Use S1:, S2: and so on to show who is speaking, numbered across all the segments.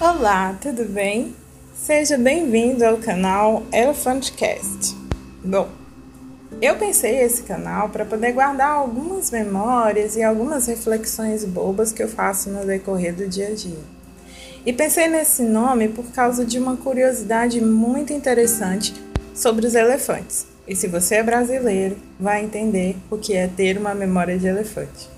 S1: Olá, tudo bem? Seja bem-vindo ao canal Elefantcast. Bom, eu pensei esse canal para poder guardar algumas memórias e algumas reflexões bobas que eu faço no decorrer do dia a dia. E pensei nesse nome por causa de uma curiosidade muito interessante sobre os elefantes. E se você é brasileiro, vai entender o que é ter uma memória de elefante.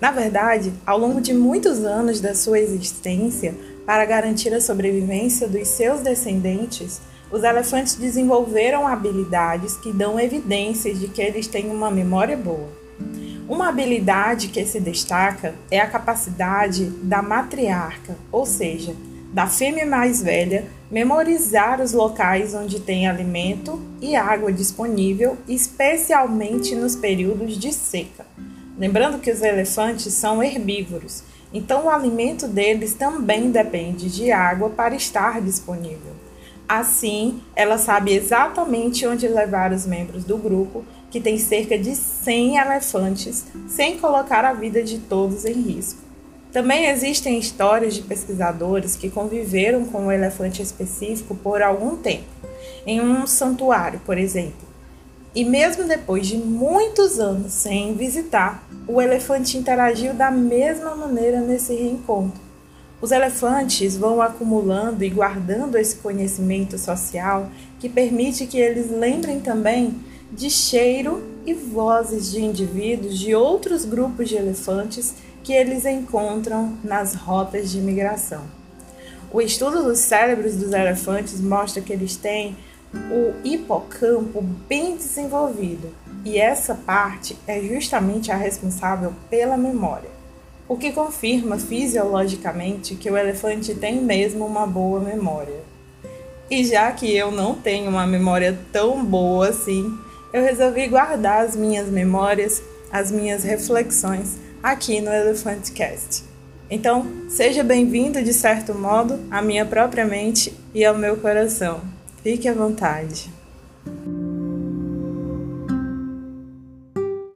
S1: Na verdade, ao longo de muitos anos da sua existência, para garantir a sobrevivência dos seus descendentes, os elefantes desenvolveram habilidades que dão evidências de que eles têm uma memória boa. Uma habilidade que se destaca é a capacidade da matriarca, ou seja, da fêmea mais velha, memorizar os locais onde tem alimento e água disponível, especialmente nos períodos de seca. Lembrando que os elefantes são herbívoros então, o alimento deles também depende de água para estar disponível. Assim, ela sabe exatamente onde levar os membros do grupo, que tem cerca de 100 elefantes, sem colocar a vida de todos em risco. Também existem histórias de pesquisadores que conviveram com um elefante específico por algum tempo, em um santuário, por exemplo, e mesmo depois de muitos anos sem visitar, o elefante interagiu da mesma maneira nesse reencontro. Os elefantes vão acumulando e guardando esse conhecimento social que permite que eles lembrem também de cheiro e vozes de indivíduos de outros grupos de elefantes que eles encontram nas rotas de migração. O estudo dos cérebros dos elefantes mostra que eles têm o hipocampo bem desenvolvido, e essa parte é justamente a responsável pela memória, o que confirma fisiologicamente que o elefante tem mesmo uma boa memória. E já que eu não tenho uma memória tão boa assim, eu resolvi guardar as minhas memórias, as minhas reflexões aqui no Elephant Cast. Então, seja bem-vindo de certo modo à minha própria mente e ao meu coração. Fique à vontade.